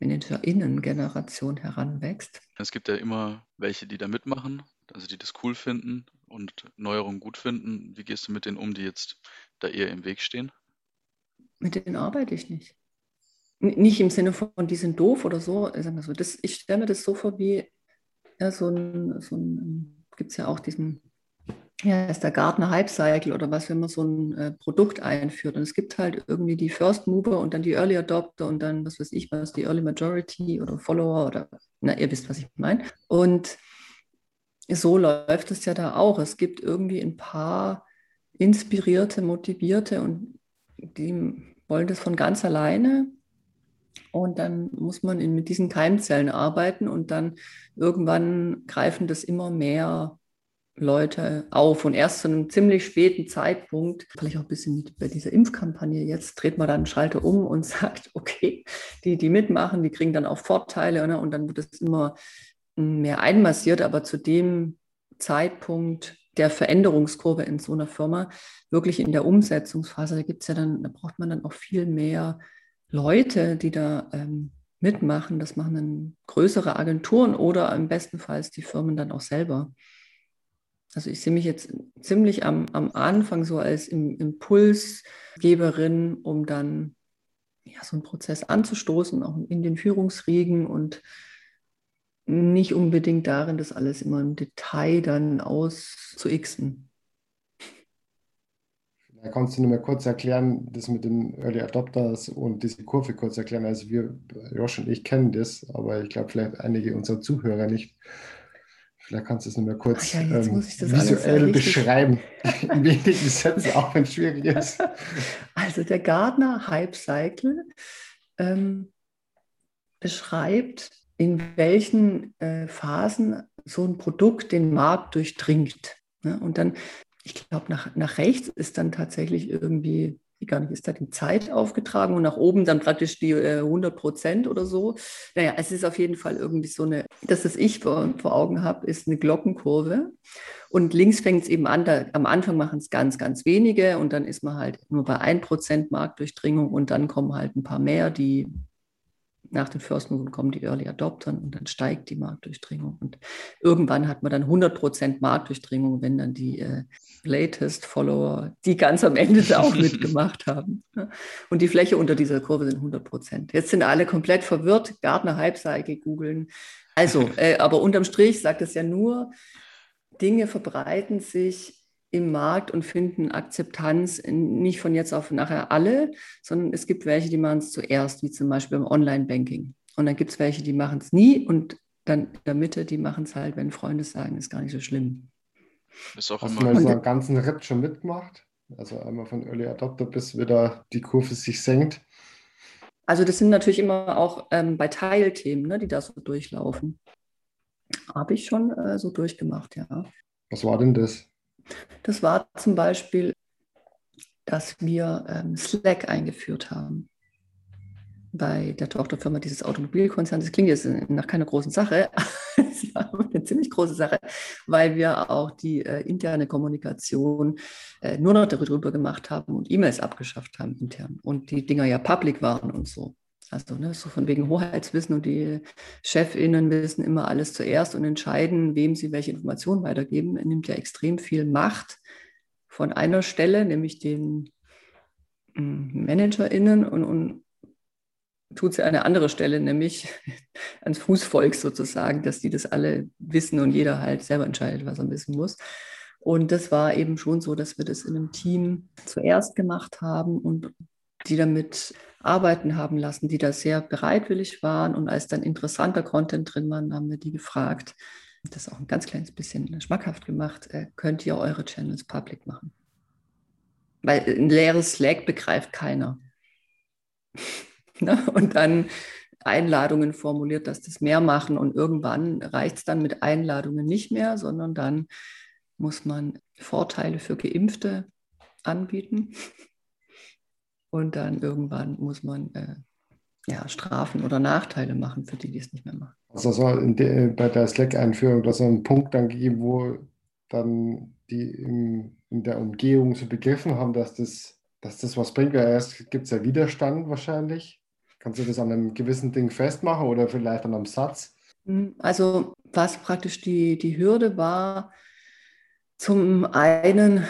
ManagerInnen-Generation heranwächst. Es gibt ja immer welche, die da mitmachen, also die das cool finden und Neuerungen gut finden. Wie gehst du mit denen um, die jetzt da eher im Weg stehen? Mit denen arbeite ich nicht. nicht im Sinne von, die sind doof oder so. Sagen. Das, ich stelle mir das so vor wie ja, so ein, so ein gibt es ja auch diesen ja, ist der Gartner Hype Cycle oder was, wenn man so ein äh, Produkt einführt. Und es gibt halt irgendwie die First Mover und dann die Early Adopter und dann, was weiß ich was, die Early Majority oder Follower oder, na, ihr wisst, was ich meine. Und so läuft es ja da auch. Es gibt irgendwie ein paar inspirierte, motivierte und die wollen das von ganz alleine. Und dann muss man in, mit diesen Keimzellen arbeiten und dann irgendwann greifen das immer mehr Leute auf. Und erst zu einem ziemlich späten Zeitpunkt, vielleicht auch ein bisschen bei dieser Impfkampagne jetzt, dreht man dann einen Schalter um und sagt, okay, die, die mitmachen, die kriegen dann auch Vorteile. Ne? Und dann wird es immer mehr einmassiert. Aber zu dem Zeitpunkt der Veränderungskurve in so einer Firma, wirklich in der Umsetzungsphase, da gibt es ja dann, da braucht man dann auch viel mehr Leute, die da ähm, mitmachen. Das machen dann größere Agenturen oder im besten Fall die Firmen dann auch selber. Also ich sehe mich jetzt ziemlich am, am Anfang so als Impulsgeberin, um dann ja, so einen Prozess anzustoßen, auch in den Führungsriegen und nicht unbedingt darin, das alles immer im Detail dann auszuixen. Da kannst du nur mal kurz erklären, das mit den Early Adopters und diese Kurve kurz erklären. Also wir, Josh und ich kennen das, aber ich glaube vielleicht einige unserer Zuhörer nicht. Vielleicht kannst du es nur mal kurz ja, ähm, visuell beschreiben, in wenigen Sätzen, auch wenn es schwierig ist. Also der Gardner Hype Cycle ähm, beschreibt, in welchen äh, Phasen so ein Produkt den Markt durchdringt. Ne? Und dann, ich glaube, nach, nach rechts ist dann tatsächlich irgendwie gar nicht, ist da die Zeit aufgetragen und nach oben dann praktisch die äh, 100 Prozent oder so. Naja, es ist auf jeden Fall irgendwie so eine, das, was ich vor, vor Augen habe, ist eine Glockenkurve. Und links fängt es eben an, da, am Anfang machen es ganz, ganz wenige und dann ist man halt nur bei 1% Marktdurchdringung und dann kommen halt ein paar mehr, die nach den First Movern kommen die Early Adoptern und dann steigt die Marktdurchdringung. Und irgendwann hat man dann 100% Marktdurchdringung, wenn dann die äh, Latest Follower, die ganz am Ende da auch mitgemacht haben. Und die Fläche unter dieser Kurve sind 100%. Jetzt sind alle komplett verwirrt, Gartner Hype Cycle googeln. Also, äh, aber unterm Strich sagt es ja nur, Dinge verbreiten sich im Markt und finden Akzeptanz nicht von jetzt auf nachher alle, sondern es gibt welche, die machen es zuerst, wie zum Beispiel beim Online-Banking. Und dann gibt es welche, die machen es nie und dann in der Mitte, die machen es halt, wenn Freunde sagen, ist gar nicht so schlimm. Ist auch Hast du mal so einen ganzen Ritt schon mitgemacht? Also einmal von Early Adopter bis wieder die Kurve sich senkt. Also das sind natürlich immer auch ähm, bei Teilthemen, ne, die da so durchlaufen. Habe ich schon äh, so durchgemacht, ja. Was war denn das? Das war zum Beispiel, dass wir ähm, Slack eingeführt haben bei der Tochterfirma dieses Automobilkonzerns. Das klingt jetzt nach keiner großen Sache, es war eine ziemlich große Sache, weil wir auch die äh, interne Kommunikation äh, nur noch darüber gemacht haben und E-Mails abgeschafft haben intern und die Dinger ja public waren und so. Also ne, so von wegen Hoheitswissen und die Chefinnen wissen immer alles zuerst und entscheiden, wem sie welche Informationen weitergeben. Er nimmt ja extrem viel Macht von einer Stelle, nämlich den hm, ManagerInnen und, und tut sie an eine andere Stelle, nämlich ans Fußvolk sozusagen, dass die das alle wissen und jeder halt selber entscheidet, was er wissen muss. Und das war eben schon so, dass wir das in einem Team zuerst gemacht haben und die damit arbeiten haben lassen, die da sehr bereitwillig waren. Und als dann interessanter Content drin war, haben wir die gefragt, das auch ein ganz kleines bisschen schmackhaft gemacht, äh, könnt ihr eure Channels public machen? Weil ein leeres Slack begreift keiner. Ne? und dann Einladungen formuliert, dass das mehr machen und irgendwann reicht es dann mit Einladungen nicht mehr, sondern dann muss man Vorteile für Geimpfte anbieten. Und dann irgendwann muss man äh, ja, Strafen oder Nachteile machen für die, die es nicht mehr machen. Also so der, bei der Slack-Einführung, dass es einen Punkt dann gegeben, wo dann die im, in der Umgehung so begriffen haben, dass das, dass das was bringt. Weil erst gibt es ja Widerstand wahrscheinlich. Kannst du das an einem gewissen Ding festmachen oder vielleicht an einem Satz? Hm, also was praktisch die, die Hürde war, zum einen,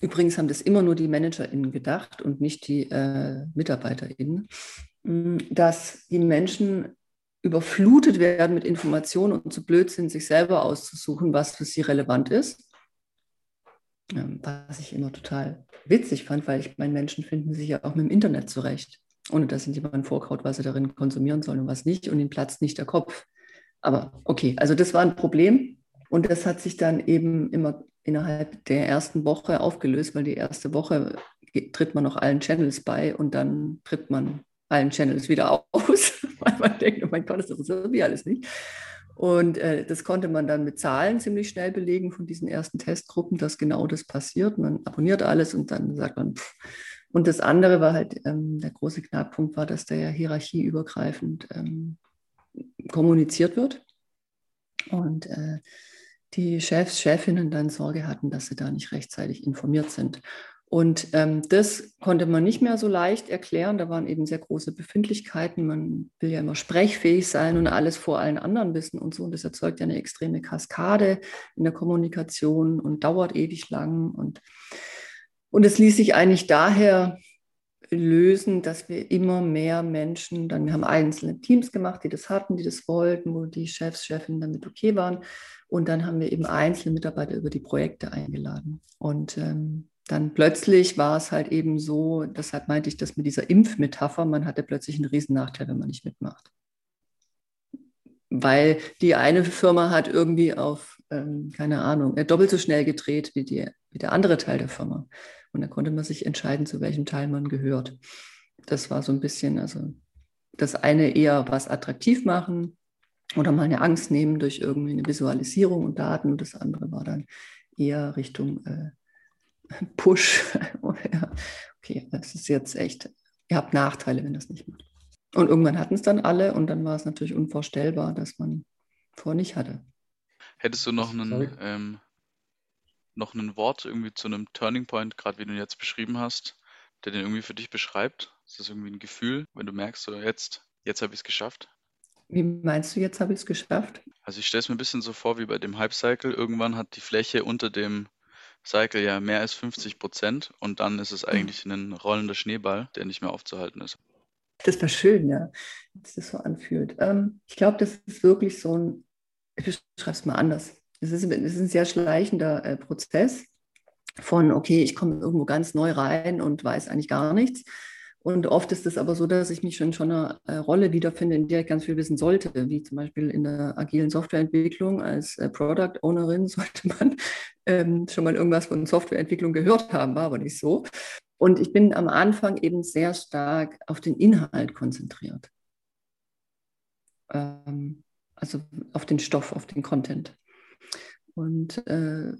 übrigens haben das immer nur die ManagerInnen gedacht und nicht die äh, MitarbeiterInnen, hm, dass die Menschen überflutet werden mit Informationen und zu blöd sind, sich selber auszusuchen, was für sie relevant ist. Ähm, was ich immer total witzig fand, weil ich meine, Menschen finden sich ja auch mit dem Internet zurecht, ohne dass ihnen jemand vorkaut, was sie darin konsumieren sollen und was nicht und ihnen platzt nicht der Kopf. Aber okay, also das war ein Problem und das hat sich dann eben immer innerhalb der ersten Woche aufgelöst, weil die erste Woche tritt man noch allen Channels bei und dann tritt man allen Channels wieder aus, weil man denkt, oh mein Gott, das ist irgendwie alles nicht. Und äh, das konnte man dann mit Zahlen ziemlich schnell belegen von diesen ersten Testgruppen, dass genau das passiert. Man abonniert alles und dann sagt man, pff. und das andere war halt, ähm, der große Knackpunkt war, dass der ja hierarchieübergreifend ähm, kommuniziert wird. Und äh, die Chefs, Chefinnen dann Sorge hatten, dass sie da nicht rechtzeitig informiert sind. Und ähm, das konnte man nicht mehr so leicht erklären. Da waren eben sehr große Befindlichkeiten. Man will ja immer sprechfähig sein und alles vor allen anderen wissen und so. Und das erzeugt ja eine extreme Kaskade in der Kommunikation und dauert ewig lang. Und, und es ließ sich eigentlich daher lösen, dass wir immer mehr Menschen, dann wir haben einzelne Teams gemacht, die das hatten, die das wollten, wo die Chefs, Chefinnen damit okay waren. Und dann haben wir eben einzelne Mitarbeiter über die Projekte eingeladen. Und ähm, dann plötzlich war es halt eben so, deshalb meinte ich das mit dieser Impfmetapher, man hatte plötzlich einen Riesennachteil, wenn man nicht mitmacht. Weil die eine Firma hat irgendwie auf, ähm, keine Ahnung, äh, doppelt so schnell gedreht wie, die, wie der andere Teil der Firma. Und da konnte man sich entscheiden, zu welchem Teil man gehört. Das war so ein bisschen, also das eine eher was attraktiv machen oder mal eine Angst nehmen durch irgendwie eine Visualisierung und Daten und das andere war dann eher Richtung äh, Push. okay, das ist jetzt echt, ihr habt Nachteile, wenn das nicht macht. Und irgendwann hatten es dann alle und dann war es natürlich unvorstellbar, dass man vor nicht hatte. Hättest du noch einen, ähm, noch ein Wort irgendwie zu einem Turning Point, gerade wie du ihn jetzt beschrieben hast, der den irgendwie für dich beschreibt? Ist das irgendwie ein Gefühl, wenn du merkst, so jetzt, jetzt habe ich es geschafft? Wie meinst du, jetzt habe ich es geschafft? Also ich stelle es mir ein bisschen so vor wie bei dem Hype Cycle. Irgendwann hat die Fläche unter dem Cycle ja mehr als 50 Prozent und dann ist es hm. eigentlich ein rollender Schneeball, der nicht mehr aufzuhalten ist. Das war schön, ja, dass das so anfühlt. Ähm, ich glaube, das ist wirklich so ein, ich beschreibe es mal anders. Es ist, es ist ein sehr schleichender äh, Prozess von, okay, ich komme irgendwo ganz neu rein und weiß eigentlich gar nichts. Und oft ist es aber so, dass ich mich schon in einer äh, Rolle wiederfinde, in der ich ganz viel wissen sollte, wie zum Beispiel in der agilen Softwareentwicklung. Als äh, Product Ownerin sollte man ähm, schon mal irgendwas von Softwareentwicklung gehört haben, war aber nicht so. Und ich bin am Anfang eben sehr stark auf den Inhalt konzentriert. Ähm, also auf den Stoff, auf den Content. Und äh,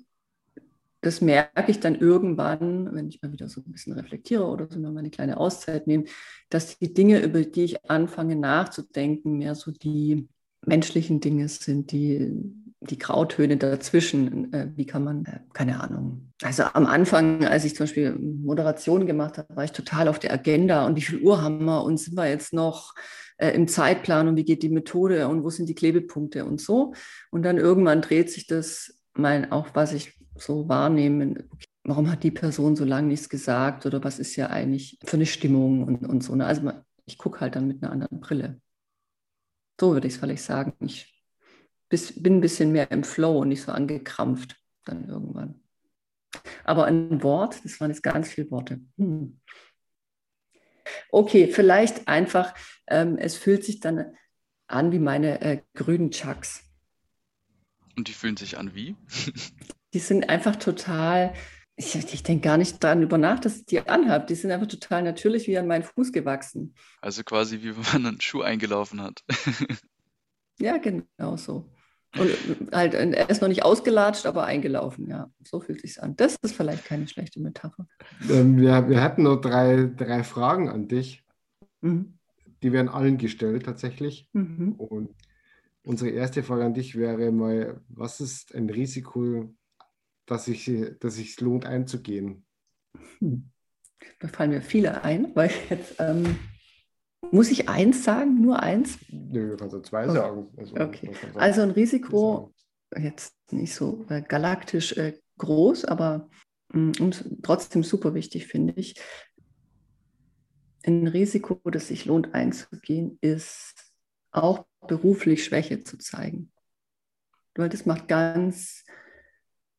das merke ich dann irgendwann, wenn ich mal wieder so ein bisschen reflektiere oder so mal eine kleine Auszeit nehme, dass die Dinge, über die ich anfange nachzudenken, mehr so die menschlichen Dinge sind, die, die Grautöne dazwischen. Äh, wie kann man, äh, keine Ahnung. Also am Anfang, als ich zum Beispiel Moderation gemacht habe, war ich total auf der Agenda und wie viel Uhr haben wir und sind wir jetzt noch äh, im Zeitplan und wie geht die Methode und wo sind die Klebepunkte und so. Und dann irgendwann dreht sich das mein, auch was ich so wahrnehmen, okay, warum hat die Person so lange nichts gesagt oder was ist ja eigentlich für eine Stimmung und, und so. Ne? Also ich gucke halt dann mit einer anderen Brille. So würde ich es vielleicht sagen. Ich bis, bin ein bisschen mehr im Flow und nicht so angekrampft dann irgendwann. Aber ein Wort, das waren jetzt ganz viele Worte. Hm. Okay, vielleicht einfach, ähm, es fühlt sich dann an wie meine äh, grünen Chucks. Und die fühlen sich an wie? die sind einfach total, ich, ich denke gar nicht daran über nach, dass ich die anhabe. Die sind einfach total natürlich wie an meinen Fuß gewachsen. Also quasi wie wenn man einen Schuh eingelaufen hat. ja, genau so. Und halt, er ist noch nicht ausgelatscht, aber eingelaufen, ja. So fühlt sich an. Das ist vielleicht keine schlechte Metapher. Ähm, wir, wir hatten noch drei, drei Fragen an dich. Mhm. Die werden allen gestellt tatsächlich. Mhm. Und unsere erste Frage an dich wäre mal, was ist ein Risiko, dass sich dass es lohnt einzugehen? Hm. Da fallen mir viele ein, weil jetzt ähm, muss ich eins sagen, nur eins? Nö, du kannst ja zwei sagen. Also, okay. also ein Risiko, jetzt nicht so äh, galaktisch äh, groß, aber mh, mm, trotzdem super wichtig, finde ich. Ein Risiko, das sich lohnt einzugehen, ist auch beruflich Schwäche zu zeigen. Weil das macht ganz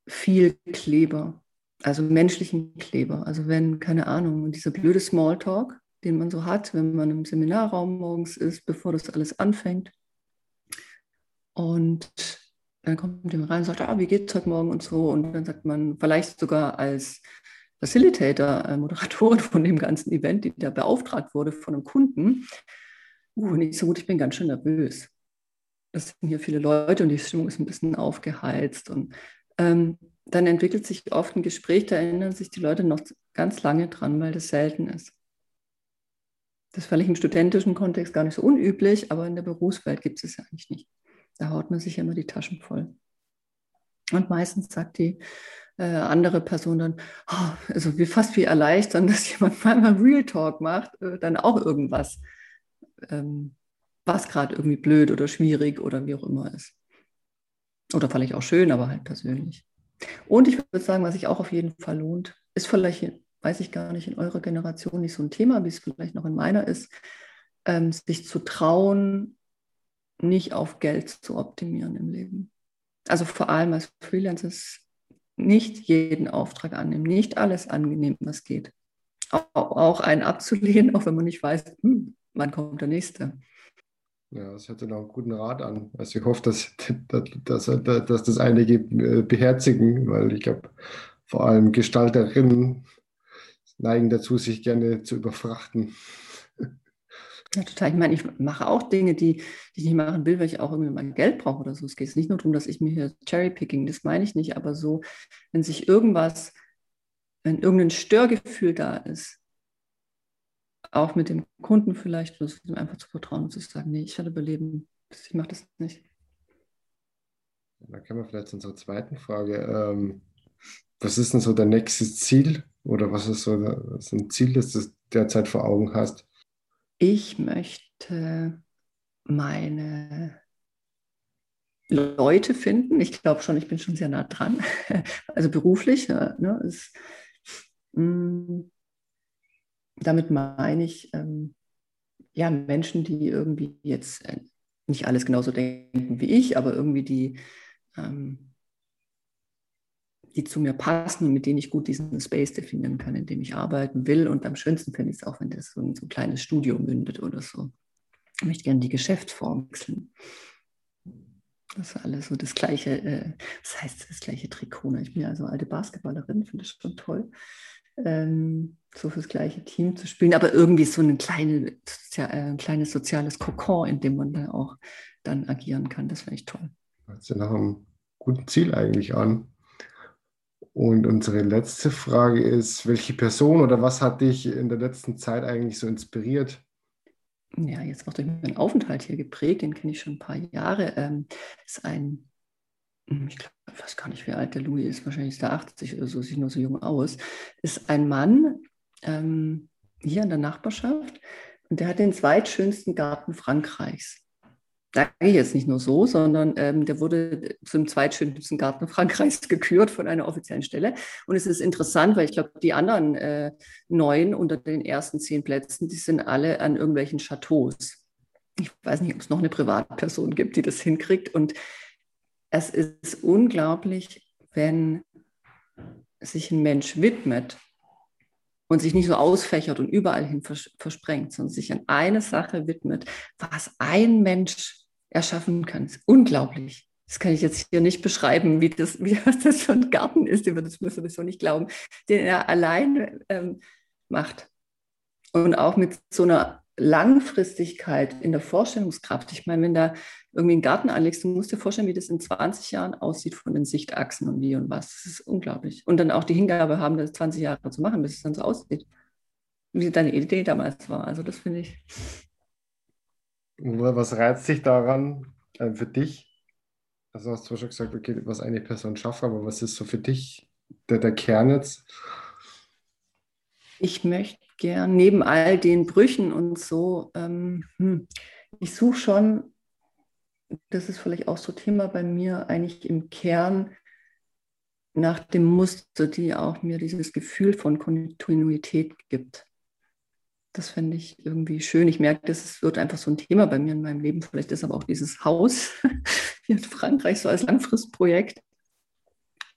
viel Kleber, also menschlichen Kleber. Also wenn, keine Ahnung, dieser blöde Smalltalk, den man so hat, wenn man im Seminarraum morgens ist, bevor das alles anfängt. Und dann kommt jemand rein und sagt, ah, wie geht's heute Morgen und so. Und dann sagt man vielleicht sogar als Facilitator, äh, Moderatorin von dem ganzen Event, die da beauftragt wurde von einem Kunden, uh, nicht so gut, ich bin ganz schön nervös. Das sind hier viele Leute und die Stimmung ist ein bisschen aufgeheizt. Und ähm, dann entwickelt sich oft ein Gespräch, da erinnern sich die Leute noch ganz lange dran, weil das selten ist. Das ist vielleicht im studentischen Kontext gar nicht so unüblich, aber in der Berufswelt gibt es es ja eigentlich nicht. Da haut man sich ja immer die Taschen voll. Und meistens sagt die äh, andere Person dann, oh, also wie, fast wie erleichtern, dass jemand mal Real Talk macht, äh, dann auch irgendwas, ähm, was gerade irgendwie blöd oder schwierig oder wie auch immer ist. Oder vielleicht auch schön, aber halt persönlich. Und ich würde sagen, was sich auch auf jeden Fall lohnt, ist vielleicht weiß ich gar nicht, in eurer Generation nicht so ein Thema, wie es vielleicht noch in meiner ist, ähm, sich zu trauen, nicht auf Geld zu optimieren im Leben. Also vor allem als Freelancer nicht jeden Auftrag annehmen, nicht alles angenehm, was geht. Auch, auch einen abzulehnen, auch wenn man nicht weiß, hm, wann kommt der nächste. Ja, das hört sich noch einen guten Rat an. Also ich hoffe, dass, dass, dass, dass das einige äh, beherzigen, weil ich glaube, vor allem Gestalterinnen neigen dazu, sich gerne zu überfrachten. Ja, total. Ich meine, ich mache auch Dinge, die, die ich nicht machen will, weil ich auch irgendwie mein Geld brauche oder so. Es geht nicht nur darum, dass ich mir hier Cherrypicking, das meine ich nicht, aber so, wenn sich irgendwas, wenn irgendein Störgefühl da ist, auch mit dem Kunden vielleicht, so, einfach zu vertrauen und zu sagen, nee, ich werde überleben, ich mache das nicht. Da können wir vielleicht zu unserer zweiten Frage. Ähm, was ist denn so dein nächstes Ziel oder was ist so ein Ziel, das du derzeit vor Augen hast? Ich möchte meine Leute finden. Ich glaube schon, ich bin schon sehr nah dran. Also beruflich. Ne, ist, mh, mm, damit meine ich ähm, ja, Menschen, die irgendwie jetzt äh, nicht alles genauso denken wie ich, aber irgendwie die ähm, die zu mir passen und mit denen ich gut diesen Space definieren kann, in dem ich arbeiten will. Und am schönsten finde ich es auch, wenn das so in so ein kleines Studio mündet oder so. Ich möchte gerne die Geschäftsform wechseln. Das ist alles so das gleiche, äh, das heißt das gleiche Trikot. Ne? Ich bin ja so alte Basketballerin, finde ich schon toll. Ähm, so fürs gleiche Team zu spielen, aber irgendwie so eine kleine, äh, ein kleines soziales Kokon, in dem man da auch dann agieren kann. Das finde ich toll. Hört sich nach einem guten Ziel eigentlich an. Und unsere letzte Frage ist, welche Person oder was hat dich in der letzten Zeit eigentlich so inspiriert? Ja, jetzt noch durch meinen Aufenthalt hier geprägt, den kenne ich schon ein paar Jahre. Ähm, ist ein, ich glaube, ich weiß gar nicht, wie alt der Louis ist, wahrscheinlich ist der 80 oder so, sieht nur so jung aus. Ist ein Mann ähm, hier in der Nachbarschaft und der hat den zweitschönsten Garten Frankreichs sage ich jetzt nicht nur so, sondern ähm, der wurde zum zweitschönsten Garten Frankreichs gekürt von einer offiziellen Stelle. Und es ist interessant, weil ich glaube, die anderen äh, neun unter den ersten zehn Plätzen, die sind alle an irgendwelchen Chateaus. Ich weiß nicht, ob es noch eine Privatperson gibt, die das hinkriegt. Und es ist unglaublich, wenn sich ein Mensch widmet und sich nicht so ausfächert und überall hin vers versprengt, sondern sich an eine Sache widmet, was ein Mensch erschaffen kann. Das ist unglaublich. Das kann ich jetzt hier nicht beschreiben, wie das, wie, das für ein Garten ist, über das müssen wir sowieso nicht glauben, den er allein ähm, macht. Und auch mit so einer Langfristigkeit in der Vorstellungskraft. Ich meine, wenn da irgendwie einen Garten anlegst, du musst dir vorstellen, wie das in 20 Jahren aussieht von den Sichtachsen und wie und was. Das ist unglaublich. Und dann auch die Hingabe haben, das 20 Jahre zu machen, bis es dann so aussieht. Wie deine Idee damals war. Also das finde ich. Was reizt sich daran äh, für dich? Also hast du schon gesagt, okay, was eine Person schafft, aber was ist so für dich der, der Kern jetzt? Ich möchte gern neben all den Brüchen und so, ähm, hm, ich suche schon, das ist vielleicht auch so Thema bei mir, eigentlich im Kern nach dem Muster, die auch mir dieses Gefühl von Kontinuität gibt. Das fände ich irgendwie schön. Ich merke, das wird einfach so ein Thema bei mir in meinem Leben. Vielleicht ist aber auch dieses Haus hier in Frankreich so als Langfristprojekt.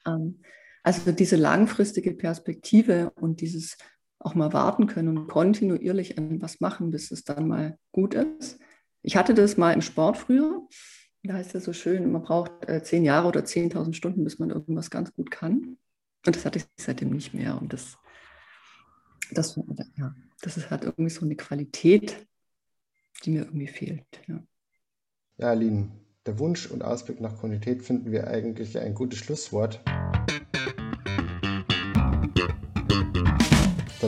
Ähm, also diese langfristige Perspektive und dieses auch mal warten können und kontinuierlich an was machen, bis es dann mal gut ist. Ich hatte das mal im Sport früher. Da heißt ja so schön, man braucht äh, zehn Jahre oder 10.000 Stunden, bis man irgendwas ganz gut kann. Und das hatte ich seitdem nicht mehr. Und das, das, ja, das ist halt irgendwie so eine Qualität, die mir irgendwie fehlt. Ja, ja Aline, der Wunsch und Ausblick nach Qualität finden wir eigentlich ein gutes Schlusswort.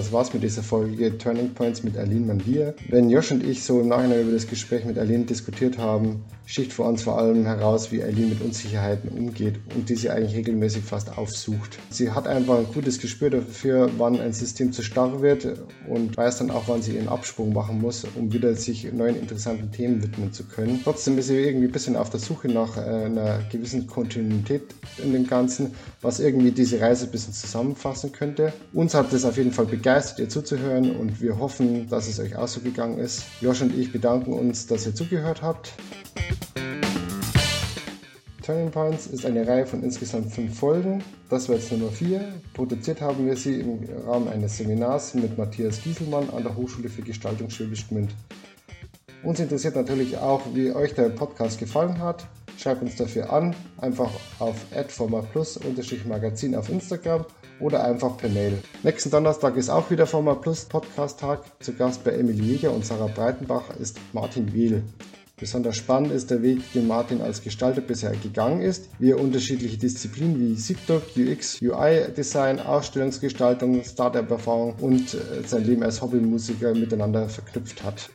Das war's mit dieser Folge Turning Points mit Aline Mandier. Wenn Josh und ich so im Nachhinein über das Gespräch mit Aline diskutiert haben, sticht vor uns vor allem heraus, wie Aline mit Unsicherheiten umgeht und die sie eigentlich regelmäßig fast aufsucht. Sie hat einfach ein gutes Gespür dafür, wann ein System zu starr wird und weiß dann auch, wann sie ihren Absprung machen muss, um wieder sich neuen interessanten Themen widmen zu können. Trotzdem ist sie irgendwie ein bisschen auf der Suche nach äh, einer gewissen Kontinuität in dem Ganzen, was irgendwie diese Reise ein bisschen zusammenfassen könnte. Uns hat das auf jeden Fall begeistert begeistert, ihr zuzuhören und wir hoffen, dass es euch auch so gegangen ist. Josh und ich bedanken uns, dass ihr zugehört habt. Turning Points ist eine Reihe von insgesamt fünf Folgen. Das war jetzt Nummer vier. Produziert haben wir sie im Rahmen eines Seminars mit Matthias Gieselmann an der Hochschule für Gestaltung Schwäbisch Gmünd. Uns interessiert natürlich auch, wie euch der Podcast gefallen hat. Schreibt uns dafür an, einfach auf adformaplus-magazin auf Instagram oder einfach per Mail. Nächsten Donnerstag ist auch wieder Forma Plus Podcast Tag. Zu Gast bei Emily Jäger und Sarah Breitenbach ist Martin Wiel. Besonders spannend ist der Weg, den Martin als Gestalter bisher gegangen ist, wie er unterschiedliche Disziplinen wie SIGDOC, UX, UI-Design, Ausstellungsgestaltung, Startup-Erfahrung und äh, sein Leben als Hobbymusiker miteinander verknüpft hat.